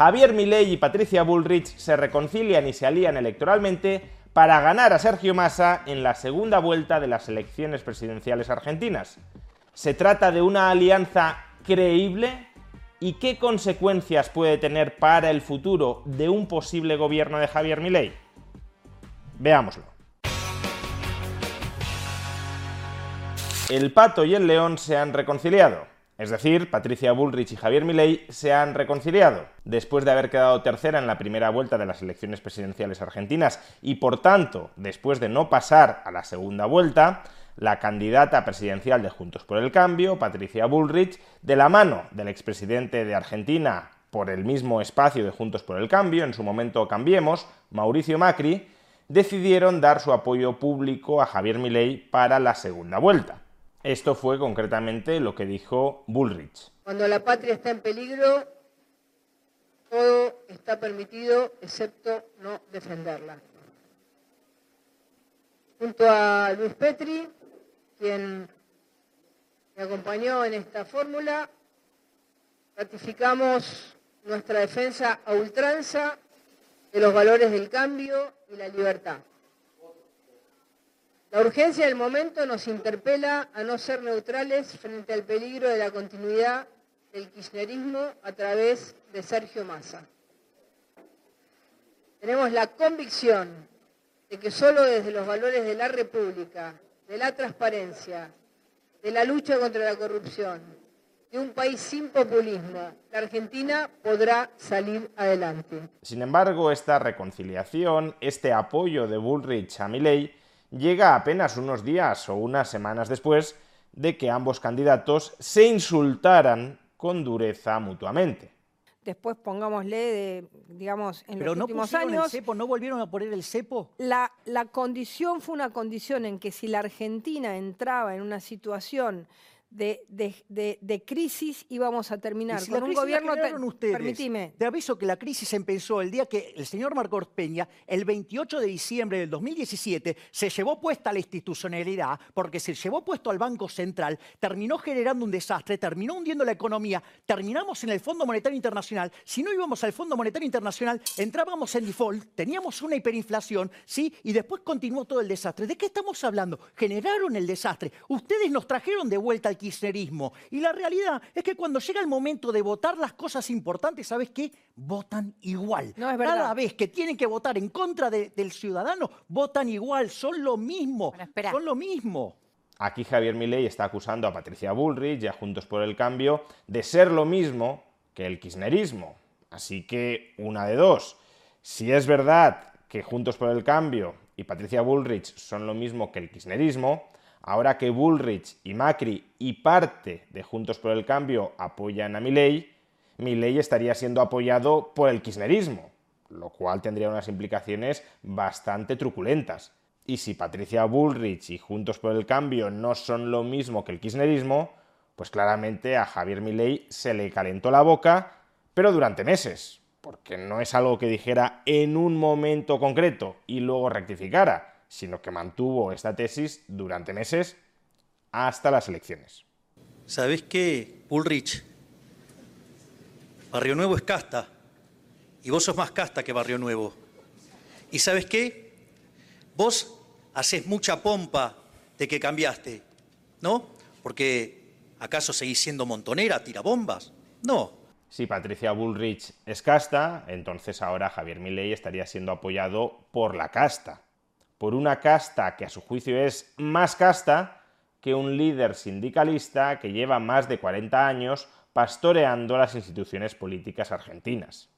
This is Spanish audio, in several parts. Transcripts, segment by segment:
Javier Milei y Patricia Bullrich se reconcilian y se alían electoralmente para ganar a Sergio Massa en la segunda vuelta de las elecciones presidenciales argentinas. ¿Se trata de una alianza creíble? ¿Y qué consecuencias puede tener para el futuro de un posible gobierno de Javier Milei? Veámoslo. El pato y el león se han reconciliado. Es decir, Patricia Bullrich y Javier Milei se han reconciliado después de haber quedado tercera en la primera vuelta de las elecciones presidenciales argentinas y por tanto, después de no pasar a la segunda vuelta, la candidata presidencial de Juntos por el Cambio, Patricia Bullrich, de la mano del expresidente de Argentina por el mismo espacio de Juntos por el Cambio, en su momento Cambiemos, Mauricio Macri, decidieron dar su apoyo público a Javier Milei para la segunda vuelta. Esto fue concretamente lo que dijo Bullrich. Cuando la patria está en peligro, todo está permitido excepto no defenderla. Junto a Luis Petri, quien me acompañó en esta fórmula, ratificamos nuestra defensa a ultranza de los valores del cambio y la libertad. La urgencia del momento nos interpela a no ser neutrales frente al peligro de la continuidad del kirchnerismo a través de Sergio Massa. Tenemos la convicción de que solo desde los valores de la República, de la transparencia, de la lucha contra la corrupción, de un país sin populismo, la Argentina podrá salir adelante. Sin embargo, esta reconciliación, este apoyo de Bullrich a Milei, llega apenas unos días o unas semanas después de que ambos candidatos se insultaran con dureza mutuamente. Después pongámosle, de, digamos, en Pero los no últimos años, el cepo, no volvieron a poner el cepo. la, la condición fue una condición en que si la Argentina entraba en una situación de, de- de- de crisis, íbamos a terminar si con un gobierno... ustedes. Permitime. Te aviso que la crisis empezó el día que el señor Marcos Peña, el 28 de diciembre del 2017, se llevó puesta la institucionalidad, porque se llevó puesto al Banco Central, terminó generando un desastre, terminó hundiendo la economía, terminamos en el Fondo Monetario Internacional. Si no íbamos al Fondo Monetario Internacional, entrábamos en default, teníamos una hiperinflación, ¿sí? Y después continuó todo el desastre. ¿De qué estamos hablando? Generaron el desastre. Ustedes nos trajeron de vuelta al kirchnerismo. Y la realidad es que cuando llega el momento de votar las cosas importantes, ¿sabes qué? Votan igual. No, es verdad. Cada vez que tienen que votar en contra de- del ciudadano, votan igual. Son lo mismo. Bueno. Son lo mismo. Aquí Javier Milei está acusando a Patricia Bullrich y a Juntos por el Cambio de ser lo mismo que el kirchnerismo. Así que una de dos. Si es verdad que Juntos por el Cambio y Patricia Bullrich son lo mismo que el kirchnerismo, ahora que Bullrich y Macri y parte de Juntos por el Cambio apoyan a Milei, Milei estaría siendo apoyado por el kirchnerismo, lo cual tendría unas implicaciones bastante truculentas. Y si Patricia Bullrich y Juntos por el Cambio no son lo mismo que el kirchnerismo, pues claramente a Javier Milei se le calentó la boca, pero durante meses, porque no es algo que dijera en un momento concreto y luego rectificara, sino que mantuvo esta tesis durante meses hasta las elecciones. ¿Sabés qué, Bullrich? Barrio Nuevo es casta. Y vos sos más casta que Barrio Nuevo. ¿Y sabes qué? Vos haces mucha pompa de que cambiaste, ¿no? Porque ¿acaso seguís siendo montonera, tirabombas? No. Si Patricia Bullrich es casta, entonces ahora Javier Milei estaría siendo apoyado por la casta. Por una casta que a su juicio es más casta que un líder sindicalista que lleva más de 40 años pastoreando las instituciones políticas argentinas.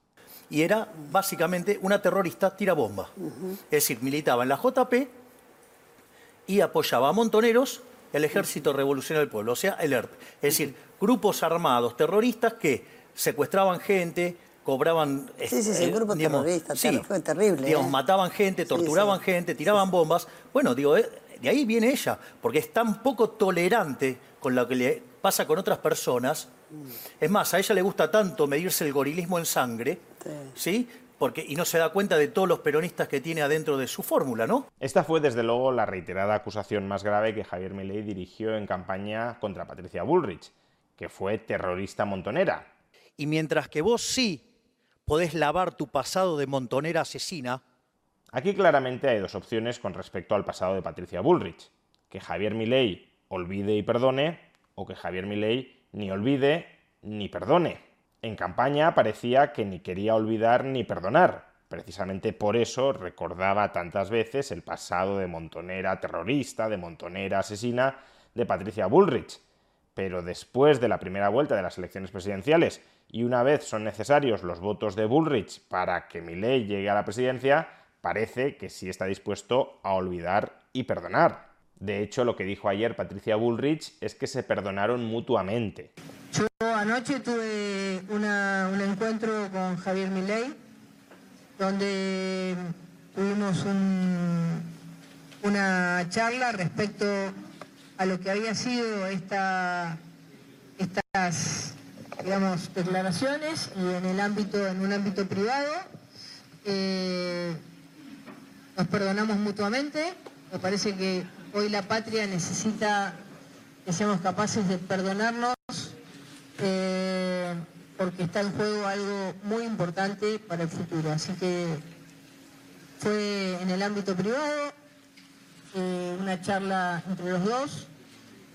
Y era básicamente una terrorista tirabomba. Es decir, militaba en la JP y apoyaba a montoneros, el Ejército Revolucionario del Pueblo, o sea, el ERP. Es decir, grupos armados terroristas que secuestraban gente, cobraban... Sí, sí, sí, un grupo terrorista, fue terrible. Digamos, ¿eh? mataban gente, torturaban gente, tiraban bombas. Bueno, digo, eh, de ahí viene ella, porque es tan poco tolerante con lo que le pasa con otras personas. Es más, a ella le gusta tanto medirse el gorilismo en sangre, ¿sí? Porque, y no se da cuenta de todos los peronistas que tiene adentro de su fórmula, ¿no? Esta fue, desde luego, la reiterada acusación más grave que Javier Milei dirigió en campaña contra Patricia Bullrich, que fue terrorista montonera. Y mientras que vos sí podés lavar tu pasado de montonera asesina, Aquí claramente hay dos opciones con respecto al pasado de Patricia Bullrich. Que Javier Milei olvide y perdone, o que Javier Milei ni olvide ni perdone. En campaña parecía que ni quería olvidar ni perdonar. Precisamente por eso recordaba tantas veces el pasado de montonera terrorista, de montonera asesina de Patricia Bullrich. Pero después de la primera vuelta de las elecciones presidenciales y una vez son necesarios los votos de Bullrich para que Milei llegue a la presidencia, parece que sí está dispuesto a olvidar y perdonar. De hecho, lo que dijo ayer Patricia Bullrich es que se perdonaron mutuamente. Yo anoche tuve un encuentro con Javier Milei, donde tuvimos una charla respecto a lo que había sido esta, estas digamos, declaraciones en el ámbito, en un ámbito privado. Eh, nos perdonamos mutuamente. Me parece que hoy la patria necesita que seamos capaces de perdonarnos eh, porque está en juego algo muy importante para el futuro. Así que fue en el ámbito privado, eh, una charla entre los dos.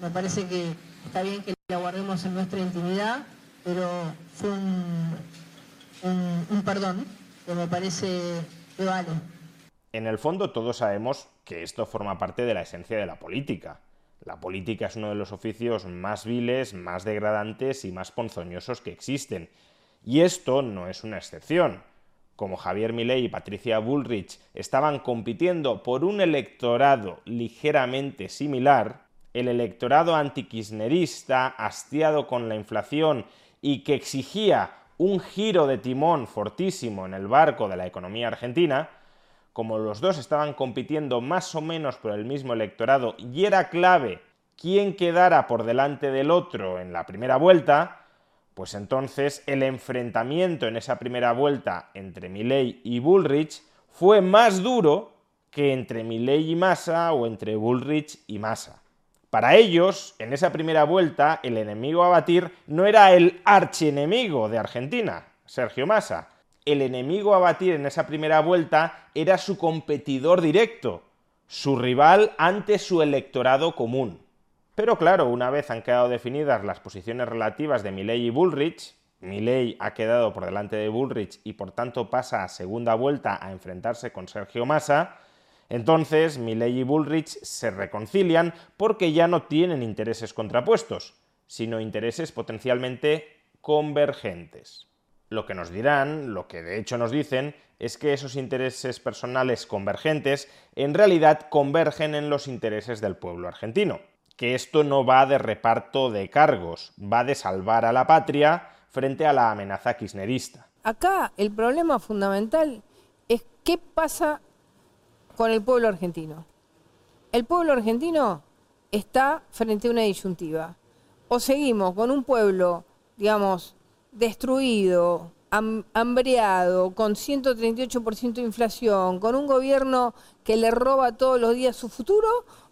Me parece que está bien que la guardemos en nuestra intimidad, pero fue un, un perdón que me parece que vale. En el fondo todos sabemos que esto forma parte de la esencia de la política. La política es uno de los oficios más viles, más degradantes y más ponzoñosos que existen. Y esto no es una excepción. Como Javier Milei y Patricia Bullrich estaban compitiendo por un electorado ligeramente similar, el electorado antikirchnerista, hastiado con la inflación y que exigía un giro de timón fortísimo en el barco de la economía argentina, como los dos estaban compitiendo más o menos por el mismo electorado y era clave quién quedara por delante del otro en la primera vuelta, pues entonces el enfrentamiento en esa primera vuelta entre Milley y Bullrich fue más duro que entre Milley y Massa o entre Bullrich y Massa. Para ellos, en esa primera vuelta, el enemigo a batir no era el archienemigo de Argentina, Sergio Massa, el enemigo a batir en esa primera vuelta era su competidor directo, su rival ante su electorado común. Pero claro, una vez han quedado definidas las posiciones relativas de Milley y Bullrich, Milley ha quedado por delante de Bullrich y por tanto pasa a segunda vuelta a enfrentarse con Sergio Massa, entonces Milley y Bullrich se reconcilian porque ya no tienen intereses contrapuestos, sino intereses potencialmente convergentes. Lo que nos dirán, lo que de hecho nos dicen, es que esos intereses personales convergentes en realidad convergen en los intereses del pueblo argentino. Que esto no va de reparto de cargos, va de salvar a la patria frente a la amenaza kirchnerista. Acá el problema fundamental es qué pasa con el pueblo argentino. El pueblo argentino está frente a una disyuntiva. O seguimos con un pueblo, digamos, destruido, hambreado, con 138% de inflación, con un gobierno que le roba todos los días su futuro,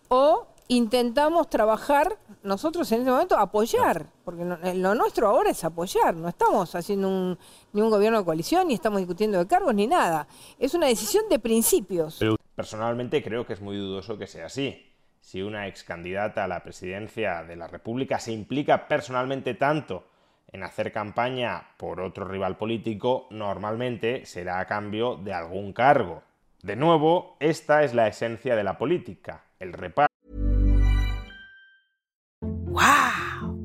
o intentamos trabajar nosotros en este momento apoyar, porque lo nuestro ahora es apoyar, no estamos haciendo ni un gobierno de coalición, ni estamos discutiendo de cargos, ni nada. Es una decisión de principios. Personalmente creo que es muy dudoso que sea así. Si una ex candidata a la presidencia de la República se implica personalmente tanto en hacer campaña por otro rival político normalmente será a cambio de algún cargo. De nuevo, esta es la esencia de la política, el reparto.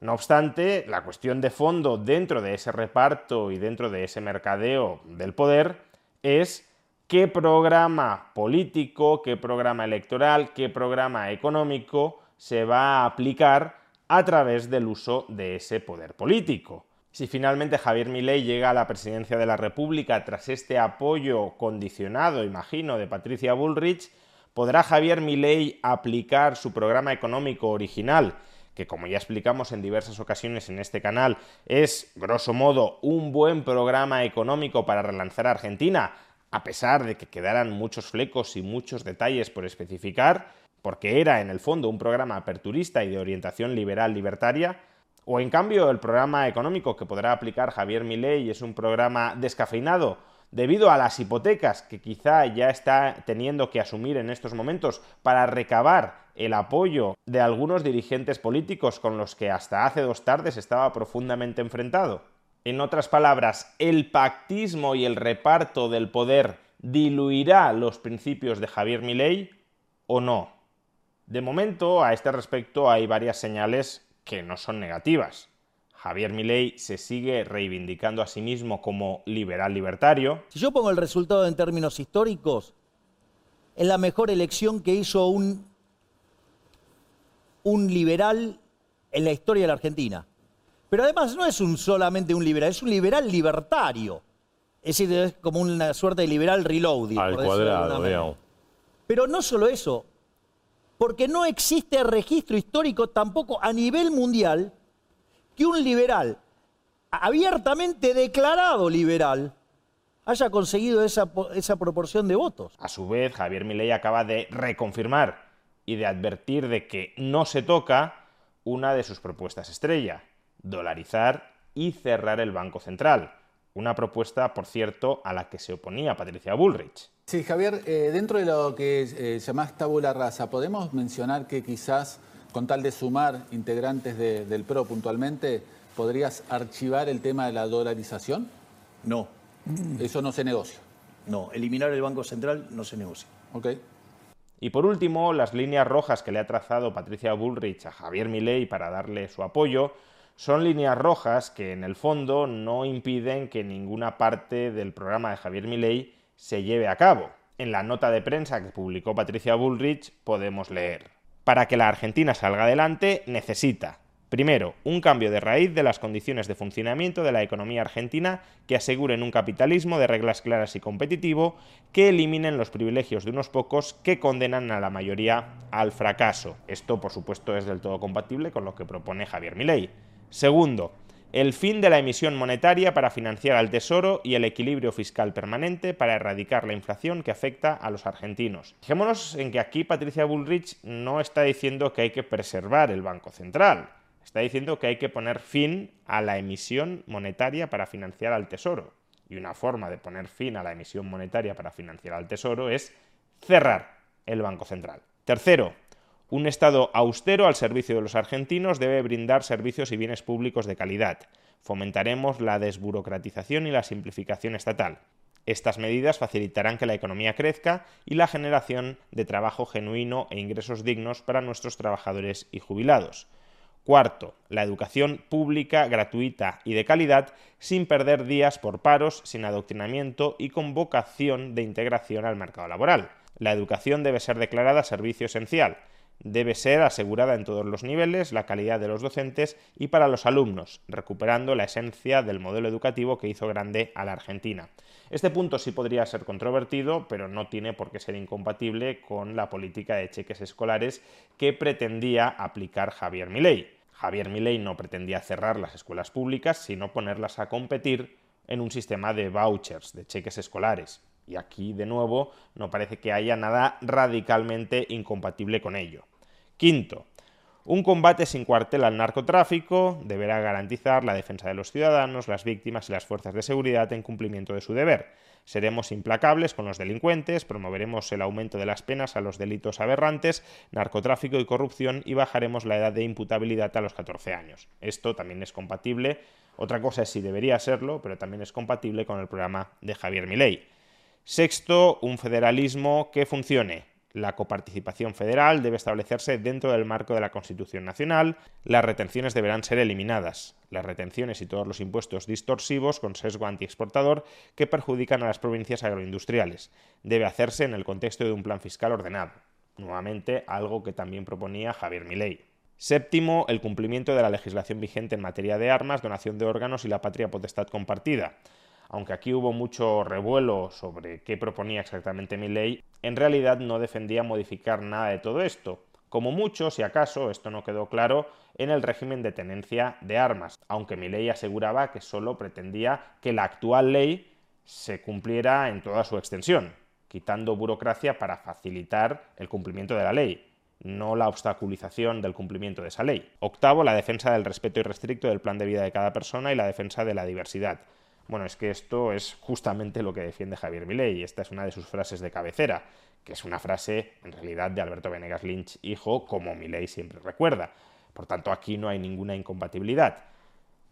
No obstante, la cuestión de fondo dentro de ese reparto y dentro de ese mercadeo del poder es qué programa político, qué programa electoral, qué programa económico se va a aplicar a través del uso de ese poder político. Si finalmente Javier Milei llega a la presidencia de la República tras este apoyo condicionado, imagino, de Patricia Bullrich, ¿podrá Javier Milei aplicar su programa económico original que como ya explicamos en diversas ocasiones en este canal, es, grosso modo, un buen programa económico para relanzar a Argentina, a pesar de que quedaran muchos flecos y muchos detalles por especificar, porque era en el fondo un programa aperturista y de orientación liberal libertaria, o en cambio el programa económico que podrá aplicar Javier Milei es un programa descafeinado, debido a las hipotecas que quizá ya está teniendo que asumir en estos momentos para recabar el apoyo de algunos dirigentes políticos con los que hasta hace dos tardes estaba profundamente enfrentado. En otras palabras, el pactismo y el reparto del poder diluirá los principios de Javier Milei o no. De momento, a este respecto hay varias señales que no son negativas. Javier Milei se sigue reivindicando a sí mismo como liberal libertario. Si yo pongo el resultado en términos históricos, es la mejor elección que hizo un, un liberal en la historia de la Argentina. Pero además no es un, solamente un liberal, es un liberal libertario. Es decir, es como una suerte de liberal reloading. Al cuadrado, digamos. Pero no solo eso, porque no existe registro histórico tampoco a nivel mundial que un liberal, abiertamente declarado liberal, haya conseguido esa, esa proporción de votos. A su vez, Javier Milei acaba de reconfirmar y de advertir de que no se toca una de sus propuestas estrella, dolarizar y cerrar el Banco Central. Una propuesta, por cierto, a la que se oponía Patricia Bullrich. Sí, Javier, eh, dentro de lo que eh, llamás tabula rasa, ¿podemos mencionar que quizás con tal de sumar integrantes del PRO puntualmente, ¿podrías archivar el tema de la dolarización? No. Eso no se negocia. No, eliminar el Banco Central no se negocia. Ok. Y por último, las líneas rojas que le ha trazado Patricia Bullrich a Javier Milei para darle su apoyo son líneas rojas que en el fondo no impiden que ninguna parte del programa de Javier Milei se lleve a cabo. En la nota de prensa que publicó Patricia Bullrich podemos leer para que la Argentina salga adelante necesita, primero, un cambio de raíz de las condiciones de funcionamiento de la economía argentina que aseguren un capitalismo de reglas claras y competitivo que eliminen los privilegios de unos pocos que condenan a la mayoría al fracaso. Esto, por supuesto, es del todo compatible con lo que propone Javier Milei. Segundo, el fin de la emisión monetaria para financiar al Tesoro y el equilibrio fiscal permanente para erradicar la inflación que afecta a los argentinos. Fijémonos en que aquí Patricia Bullrich no está diciendo que hay que preservar el Banco Central, está diciendo que hay que poner fin a la emisión monetaria para financiar al Tesoro. Y una forma de poner fin a la emisión monetaria para financiar al Tesoro es cerrar el Banco Central. Tercero, un Estado austero al servicio de los argentinos debe brindar servicios y bienes públicos de calidad. Fomentaremos la desburocratización y la simplificación estatal. Estas medidas facilitarán que la economía crezca y la generación de trabajo genuino e ingresos dignos para nuestros trabajadores y jubilados. Cuarto, la educación pública, gratuita y de calidad, sin perder días por paros, sin adoctrinamiento y con vocación de integración al mercado laboral. La educación debe ser declarada servicio esencial debe ser asegurada en todos los niveles la calidad de los docentes y para los alumnos, recuperando la esencia del modelo educativo que hizo grande a la Argentina. Este punto sí podría ser controvertido, pero no tiene por qué ser incompatible con la política de cheques escolares que pretendía aplicar Javier Milei. Javier Milei no pretendía cerrar las escuelas públicas, sino ponerlas a competir en un sistema de vouchers, de cheques escolares. Y aquí, de nuevo, no parece que haya nada radicalmente incompatible con ello. Quinto, un combate sin cuartel al narcotráfico deberá garantizar la defensa de los ciudadanos, las víctimas y las fuerzas de seguridad en cumplimiento de su deber. Seremos implacables con los delincuentes, promoveremos el aumento de las penas a los delitos aberrantes, narcotráfico y corrupción y bajaremos la edad de imputabilidad a los 14 años. Esto también es compatible, otra cosa es si debería serlo, pero también es compatible con el programa de Javier Milei. Sexto, un federalismo que funcione. La coparticipación federal debe establecerse dentro del marco de la Constitución Nacional, las retenciones deberán ser eliminadas, las retenciones y todos los impuestos distorsivos con sesgo antiexportador que perjudican a las provincias agroindustriales. Debe hacerse en el contexto de un plan fiscal ordenado, nuevamente algo que también proponía Javier Milei. Séptimo, el cumplimiento de la legislación vigente en materia de armas, donación de órganos y la patria potestad compartida aunque aquí hubo mucho revuelo sobre qué proponía exactamente mi ley, en realidad no defendía modificar nada de todo esto. Como mucho, si acaso, esto no quedó claro, en el régimen de tenencia de armas, aunque mi ley aseguraba que solo pretendía que la actual ley se cumpliera en toda su extensión, quitando burocracia para facilitar el cumplimiento de la ley, no la obstaculización del cumplimiento de esa ley. Octavo, la defensa del respeto irrestricto del plan de vida de cada persona y la defensa de la diversidad. Bueno, es que esto es justamente lo que defiende Javier Milei y esta es una de sus frases de cabecera, que es una frase en realidad de Alberto Venegas Lynch, hijo, como Milei siempre recuerda. Por tanto, aquí no hay ninguna incompatibilidad.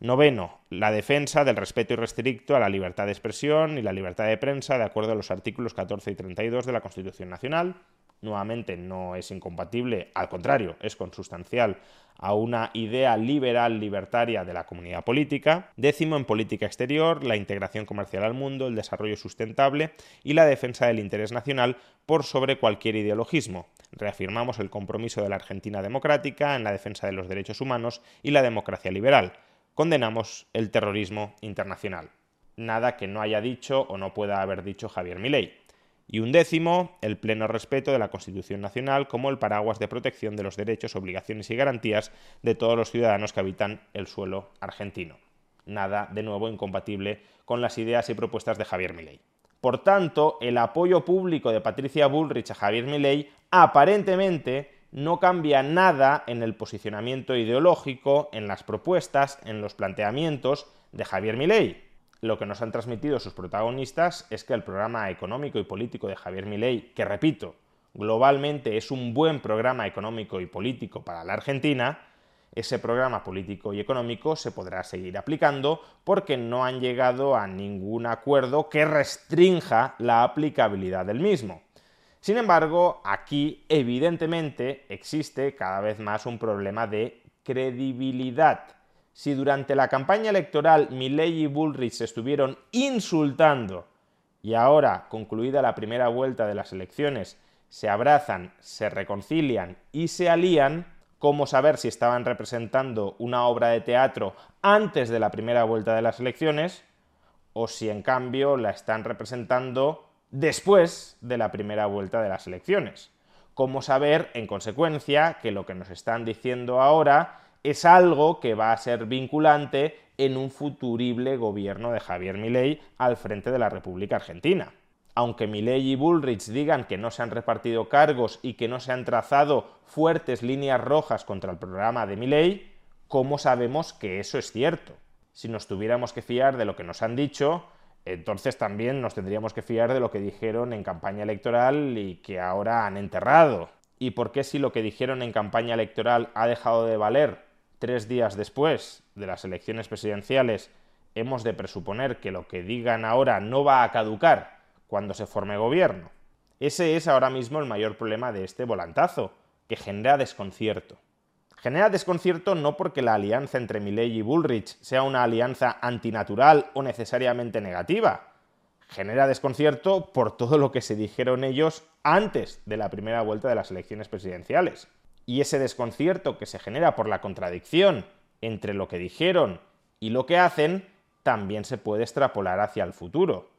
Noveno, la defensa del respeto irrestricto a la libertad de expresión y la libertad de prensa de acuerdo a los artículos 14 y 32 de la Constitución Nacional, nuevamente no es incompatible, al contrario, es consustancial a una idea liberal libertaria de la comunidad política. Décimo, en política exterior, la integración comercial al mundo, el desarrollo sustentable y la defensa del interés nacional por sobre cualquier ideologismo. Reafirmamos el compromiso de la Argentina democrática en la defensa de los derechos humanos y la democracia liberal. Condenamos el terrorismo internacional. Nada que no haya dicho o no pueda haber dicho Javier Milei. Y un décimo, el pleno respeto de la Constitución Nacional como el paraguas de protección de los derechos, obligaciones y garantías de todos los ciudadanos que habitan el suelo argentino. Nada, de nuevo, incompatible con las ideas y propuestas de Javier Milei. Por tanto, el apoyo público de Patricia Bullrich a Javier Milei aparentemente no cambia nada en el posicionamiento ideológico, en las propuestas, en los planteamientos de Javier Milei lo que nos han transmitido sus protagonistas es que el programa económico y político de Javier Milei, que repito, globalmente es un buen programa económico y político para la Argentina, ese programa político y económico se podrá seguir aplicando porque no han llegado a ningún acuerdo que restrinja la aplicabilidad del mismo. Sin embargo, aquí evidentemente existe cada vez más un problema de credibilidad si durante la campaña electoral Milley y Bullrich se estuvieron insultando y ahora, concluida la primera vuelta de las elecciones, se abrazan, se reconcilian y se alían, ¿cómo saber si estaban representando una obra de teatro antes de la primera vuelta de las elecciones o si en cambio la están representando después de la primera vuelta de las elecciones? ¿Cómo saber, en consecuencia, que lo que nos están diciendo ahora es algo que va a ser vinculante en un futurible gobierno de Javier Milei al frente de la República Argentina. Aunque Milei y Bullrich digan que no se han repartido cargos y que no se han trazado fuertes líneas rojas contra el programa de Milei, ¿cómo sabemos que eso es cierto? Si nos tuviéramos que fiar de lo que nos han dicho, entonces también nos tendríamos que fiar de lo que dijeron en campaña electoral y que ahora han enterrado. ¿Y por qué si lo que dijeron en campaña electoral ha dejado de valer tres días después de las elecciones presidenciales, hemos de presuponer que lo que digan ahora no va a caducar cuando se forme gobierno? Ese es ahora mismo el mayor problema de este volantazo, que genera desconcierto. Genera desconcierto no porque la alianza entre Milley y Bullrich sea una alianza antinatural o necesariamente negativa. Genera desconcierto por todo lo que se dijeron ellos antes de la primera vuelta de las elecciones presidenciales. Y ese desconcierto que se genera por la contradicción entre lo que dijeron y lo que hacen también se puede extrapolar hacia el futuro.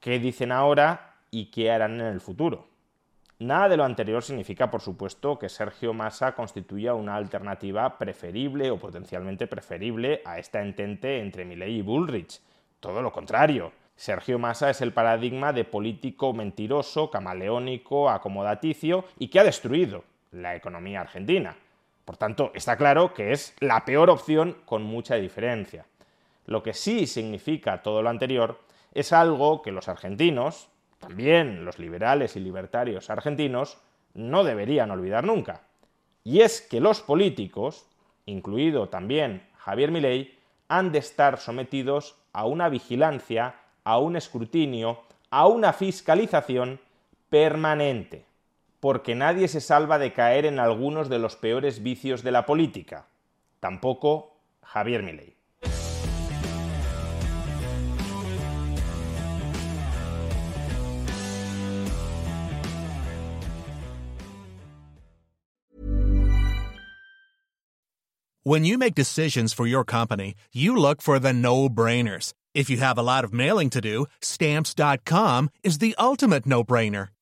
¿Qué dicen ahora y qué harán en el futuro? Nada de lo anterior significa, por supuesto, que Sergio Massa constituya una alternativa preferible o potencialmente preferible a esta entente entre Milley y Bullrich. Todo lo contrario. Sergio Massa es el paradigma de político mentiroso, camaleónico, acomodaticio y que ha destruido la economía argentina. Por tanto, está claro que es la peor opción con mucha diferencia. Lo que sí significa todo lo anterior es algo que los argentinos, también los liberales y libertarios argentinos no deberían olvidar nunca. Y es que los políticos, incluido también Javier Milei, han de estar sometidos a una vigilancia, a un escrutinio, a una fiscalización permanente, porque nadie se salva de caer en algunos de los peores vicios de la política, tampoco Javier Milei. When you make decisions for your company, you look for the no-brainers. If you have a lot of mailing to do, stamps.com is the ultimate no-brainer.